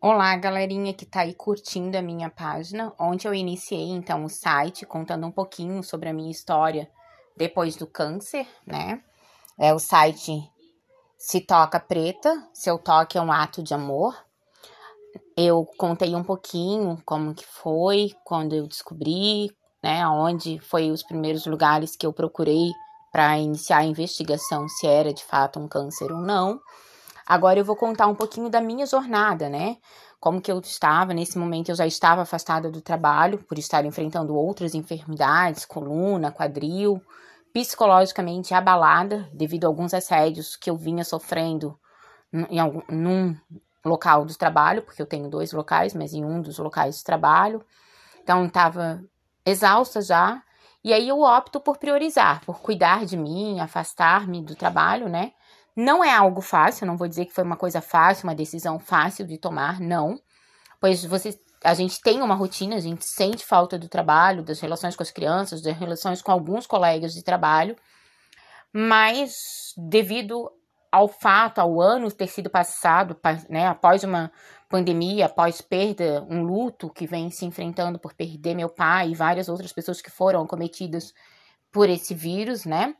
Olá, galerinha que tá aí curtindo a minha página, onde eu iniciei então o site contando um pouquinho sobre a minha história depois do câncer, né? É o site Se Toca Preta, seu toque é um ato de amor. Eu contei um pouquinho como que foi quando eu descobri, né, onde foi os primeiros lugares que eu procurei para iniciar a investigação se era de fato um câncer ou não. Agora eu vou contar um pouquinho da minha jornada, né? Como que eu estava, nesse momento eu já estava afastada do trabalho por estar enfrentando outras enfermidades, coluna, quadril, psicologicamente abalada devido a alguns assédios que eu vinha sofrendo em algum, num local do trabalho, porque eu tenho dois locais, mas em um dos locais de trabalho. Então estava exausta já, e aí eu opto por priorizar, por cuidar de mim, afastar-me do trabalho, né? Não é algo fácil, não vou dizer que foi uma coisa fácil, uma decisão fácil de tomar, não. Pois você, a gente tem uma rotina, a gente sente falta do trabalho, das relações com as crianças, das relações com alguns colegas de trabalho, mas devido ao fato, ao ano ter sido passado, né, após uma pandemia, após perda, um luto que vem se enfrentando por perder meu pai e várias outras pessoas que foram acometidas por esse vírus, né?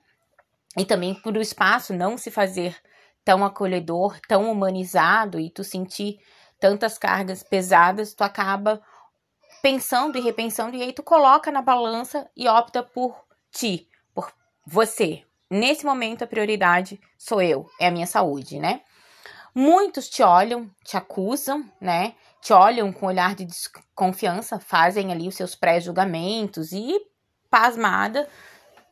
E também por o espaço não se fazer tão acolhedor, tão humanizado e tu sentir tantas cargas pesadas, tu acaba pensando e repensando e aí tu coloca na balança e opta por ti, por você. Nesse momento a prioridade sou eu, é a minha saúde, né? Muitos te olham, te acusam, né? Te olham com olhar de desconfiança, fazem ali os seus pré-julgamentos e pasmada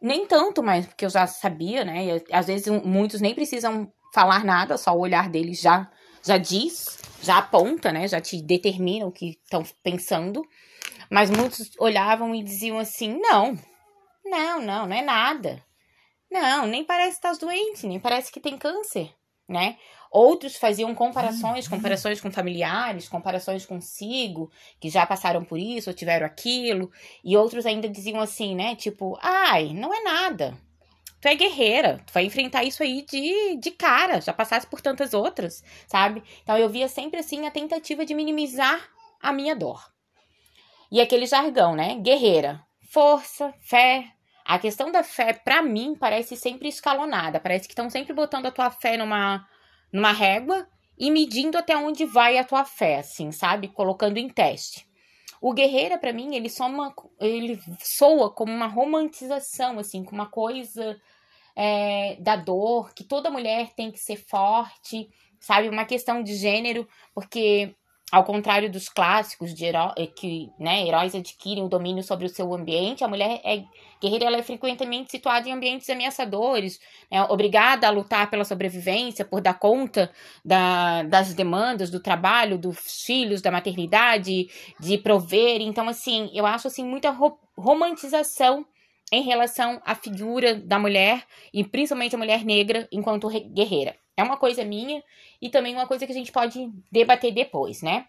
nem tanto, mas porque eu já sabia, né? E, às vezes muitos nem precisam falar nada, só o olhar deles já já diz, já aponta, né? Já te determina o que estão pensando. Mas muitos olhavam e diziam assim: não, não, não, não é nada. Não, nem parece que estás doente, nem parece que tem câncer né? Outros faziam comparações, comparações com familiares, comparações consigo, que já passaram por isso ou tiveram aquilo, e outros ainda diziam assim, né? Tipo, ai, não é nada. Tu é guerreira, tu vai enfrentar isso aí de, de cara, já passasse por tantas outras, sabe? Então eu via sempre assim a tentativa de minimizar a minha dor. E aquele jargão, né? Guerreira, força, fé, a questão da fé, para mim, parece sempre escalonada. Parece que estão sempre botando a tua fé numa, numa régua e medindo até onde vai a tua fé, assim, sabe? Colocando em teste. O guerreira, para mim, ele, soma, ele soa como uma romantização, assim, com uma coisa é, da dor, que toda mulher tem que ser forte, sabe? Uma questão de gênero, porque ao contrário dos clássicos de heró eh, que né, heróis adquirem o domínio sobre o seu ambiente, a mulher é guerreira ela é frequentemente situada em ambientes ameaçadores, né, obrigada a lutar pela sobrevivência, por dar conta da, das demandas do trabalho, dos filhos, da maternidade, de prover. Então, assim, eu acho assim muita ro romantização em relação à figura da mulher e principalmente a mulher negra enquanto guerreira. É uma coisa minha e também uma coisa que a gente pode debater depois, né?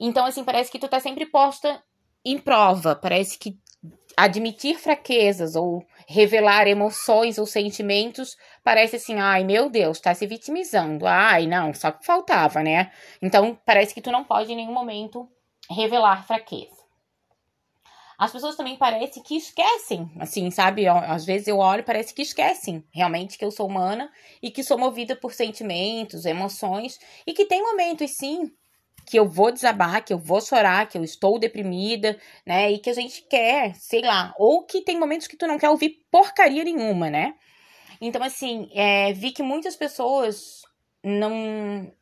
Então, assim, parece que tu tá sempre posta em prova, parece que admitir fraquezas ou revelar emoções ou sentimentos parece assim, ai meu Deus, tá se vitimizando. Ai, não, só que faltava, né? Então, parece que tu não pode em nenhum momento revelar fraqueza as pessoas também parecem que esquecem, assim, sabe? Às vezes eu olho e parece que esquecem realmente que eu sou humana e que sou movida por sentimentos, emoções e que tem momentos sim que eu vou desabar, que eu vou chorar, que eu estou deprimida, né? E que a gente quer, sei lá, ou que tem momentos que tu não quer ouvir porcaria nenhuma, né? Então, assim, é, vi que muitas pessoas não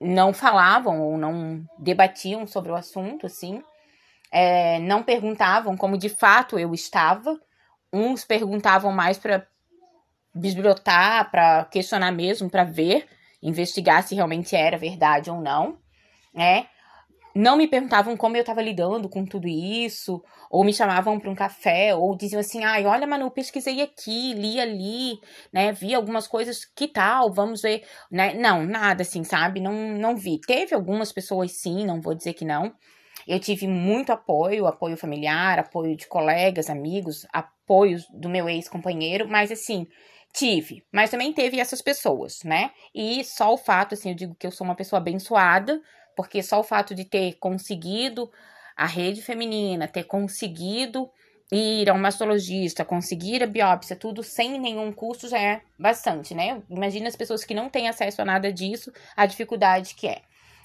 não falavam ou não debatiam sobre o assunto, assim é, não perguntavam como de fato eu estava. Uns perguntavam mais para bisbilhotar, para questionar mesmo, para ver, investigar se realmente era verdade ou não, né? Não me perguntavam como eu estava lidando com tudo isso, ou me chamavam para um café, ou diziam assim: ai, olha, Manu, pesquisei aqui, li ali, né? Vi algumas coisas, que tal? Vamos ver, né? Não, nada assim, sabe? Não, não vi. Teve algumas pessoas sim, não vou dizer que não, eu tive muito apoio, apoio familiar, apoio de colegas, amigos, apoio do meu ex-companheiro, mas assim, Tive, mas também teve essas pessoas, né? E só o fato, assim, eu digo que eu sou uma pessoa abençoada, porque só o fato de ter conseguido a rede feminina, ter conseguido ir a um mastologista, conseguir a biópsia, tudo sem nenhum custo já é bastante, né? Imagina as pessoas que não têm acesso a nada disso, a dificuldade que é.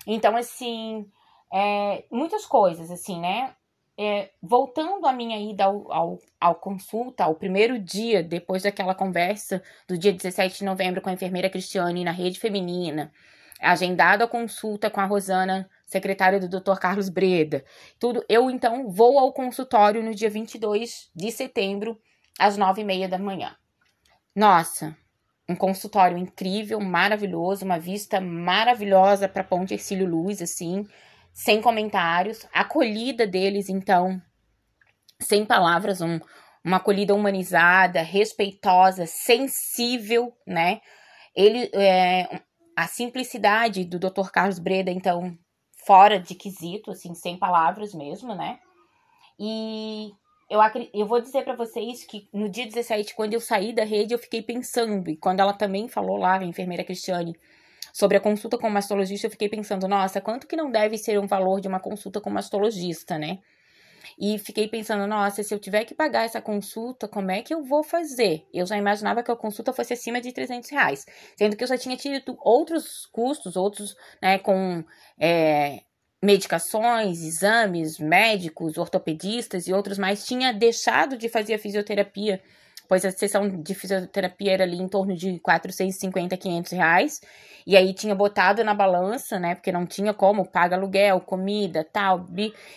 Então, assim, é, muitas coisas, assim, né? É, voltando à minha ida ao, ao, ao, consulta, ao primeiro dia, depois daquela conversa do dia 17 de novembro com a enfermeira Cristiane na rede feminina, agendado a consulta com a Rosana, secretária do Dr. Carlos Breda, tudo, eu então vou ao consultório no dia 22 de setembro, às nove e meia da manhã. Nossa, um consultório incrível, maravilhoso, uma vista maravilhosa para Ponte Ercílio Luz, assim, sem comentários, acolhida deles, então, sem palavras, um, uma acolhida humanizada, respeitosa, sensível, né? Ele, é, a simplicidade do Dr. Carlos Breda, então, fora de quesito, assim, sem palavras mesmo, né? E eu, eu vou dizer para vocês que no dia 17, quando eu saí da rede, eu fiquei pensando, e quando ela também falou lá, a enfermeira Cristiane, sobre a consulta com o mastologista, eu fiquei pensando, nossa, quanto que não deve ser um valor de uma consulta com o mastologista, né? E fiquei pensando, nossa, se eu tiver que pagar essa consulta, como é que eu vou fazer? Eu já imaginava que a consulta fosse acima de 300 reais, sendo que eu já tinha tido outros custos, outros, né, com é, medicações, exames, médicos, ortopedistas e outros mais, tinha deixado de fazer a fisioterapia pois a sessão de fisioterapia era ali em torno de 450, 500 reais. E aí tinha botado na balança, né? Porque não tinha como, paga aluguel, comida, tal,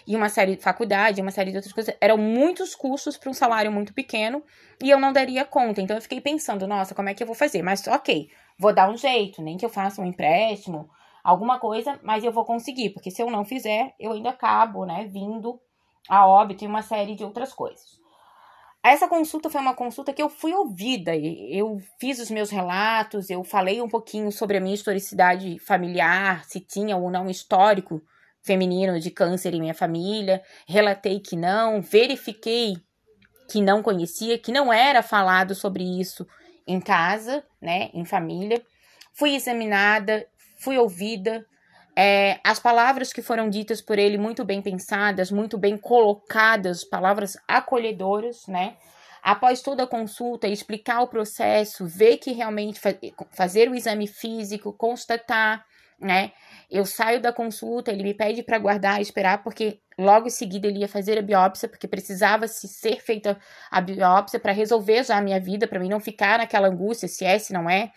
e uma série de faculdade, uma série de outras coisas. Eram muitos custos para um salário muito pequeno e eu não daria conta. Então eu fiquei pensando, nossa, como é que eu vou fazer? Mas ok, vou dar um jeito, nem que eu faça um empréstimo, alguma coisa, mas eu vou conseguir, porque se eu não fizer, eu ainda acabo, né, vindo a óbito e uma série de outras coisas. Essa consulta foi uma consulta que eu fui ouvida. Eu fiz os meus relatos, eu falei um pouquinho sobre a minha historicidade familiar, se tinha ou não histórico feminino de câncer em minha família. Relatei que não, verifiquei que não conhecia, que não era falado sobre isso em casa, né, em família. Fui examinada, fui ouvida, é, as palavras que foram ditas por ele, muito bem pensadas, muito bem colocadas, palavras acolhedoras, né? Após toda a consulta, explicar o processo, ver que realmente fa fazer o exame físico, constatar, né? Eu saio da consulta, ele me pede para guardar, esperar, porque logo em seguida ele ia fazer a biópsia, porque precisava se ser feita a biópsia para resolver já a minha vida, para mim não ficar naquela angústia se é, se não é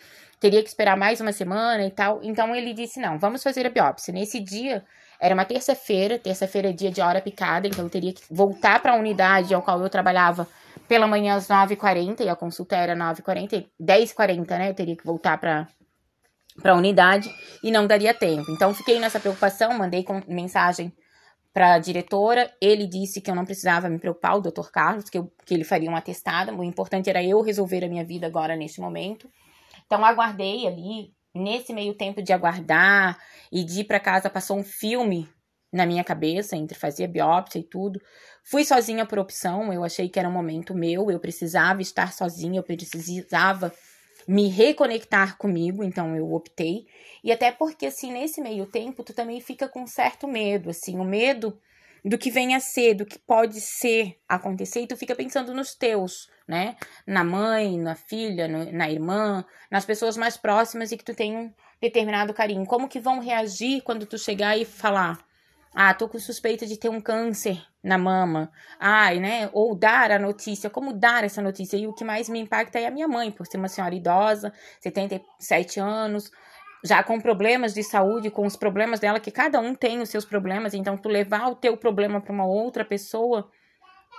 teria que esperar mais uma semana e tal. Então ele disse: não, vamos fazer a biópsia. Nesse dia, era uma terça-feira, terça-feira é dia de hora picada, então eu teria que voltar para a unidade ao qual eu trabalhava pela manhã às 9h40 e a consulta era 9h40, 10h40, né? Eu teria que voltar para para a unidade e não daria tempo. Então fiquei nessa preocupação, mandei mensagem para a diretora. Ele disse que eu não precisava me preocupar, o Dr. Carlos, que, eu, que ele faria um atestado. O importante era eu resolver a minha vida agora neste momento. Então, aguardei ali. Nesse meio tempo de aguardar e de ir para casa, passou um filme na minha cabeça, entre fazer biópsia e tudo. Fui sozinha por opção, eu achei que era um momento meu, eu precisava estar sozinha, eu precisava me reconectar comigo, então eu optei. E até porque, assim, nesse meio tempo, tu também fica com certo medo, assim, o medo do que vem a ser, do que pode ser acontecer, e tu fica pensando nos teus, né? Na mãe, na filha, no, na irmã, nas pessoas mais próximas e que tu tem um determinado carinho. Como que vão reagir quando tu chegar e falar: "Ah, tô com suspeita de ter um câncer na mama". Ai, né? Ou dar a notícia, como dar essa notícia? E o que mais me impacta é a minha mãe, por ser uma senhora idosa, 77 anos, já com problemas de saúde, com os problemas dela, que cada um tem os seus problemas, então tu levar o teu problema para uma outra pessoa,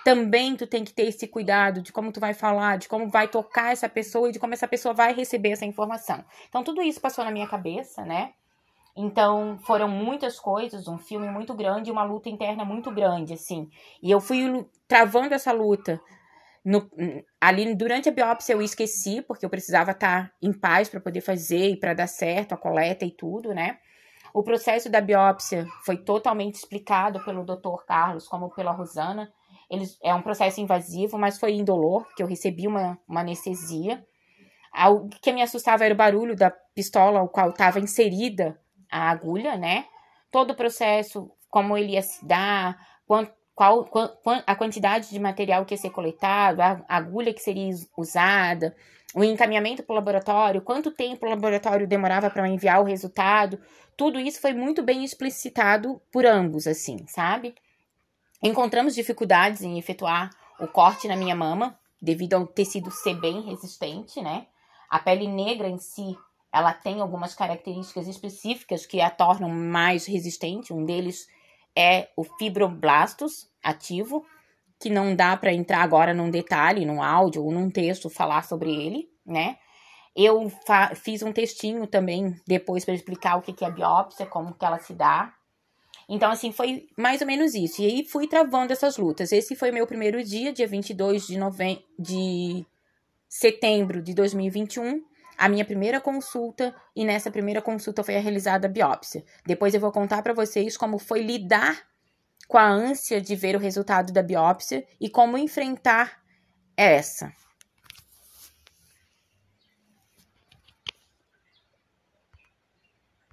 também tu tem que ter esse cuidado de como tu vai falar, de como vai tocar essa pessoa e de como essa pessoa vai receber essa informação. Então tudo isso passou na minha cabeça, né? Então foram muitas coisas, um filme muito grande, uma luta interna muito grande, assim. E eu fui travando essa luta no, ali durante a biópsia eu esqueci, porque eu precisava estar em paz para poder fazer e para dar certo a coleta e tudo, né? O processo da biópsia foi totalmente explicado pelo Dr. Carlos, como pela Rosana. Eles, é um processo invasivo, mas foi indolor, porque eu recebi uma, uma anestesia. O que me assustava era o barulho da pistola ao qual estava inserida a agulha, né? Todo o processo, como ele ia se dar, qual, qual, a quantidade de material que ia ser coletado, a agulha que seria usada, o encaminhamento para o laboratório, quanto tempo o laboratório demorava para enviar o resultado, tudo isso foi muito bem explicitado por ambos, assim, sabe? Encontramos dificuldades em efetuar o corte na minha mama, devido ao tecido ser bem resistente, né? A pele negra em si, ela tem algumas características específicas que a tornam mais resistente. Um deles é o fibroblastos ativo, que não dá para entrar agora num detalhe, num áudio ou num texto falar sobre ele, né? Eu fiz um textinho também depois para explicar o que, que é biópsia, como que ela se dá. Então, assim, foi mais ou menos isso. E aí fui travando essas lutas. Esse foi meu primeiro dia, dia 22 de, nove... de setembro de 2021, a minha primeira consulta, e nessa primeira consulta foi realizada a biópsia. Depois eu vou contar para vocês como foi lidar com a ânsia de ver o resultado da biópsia e como enfrentar essa.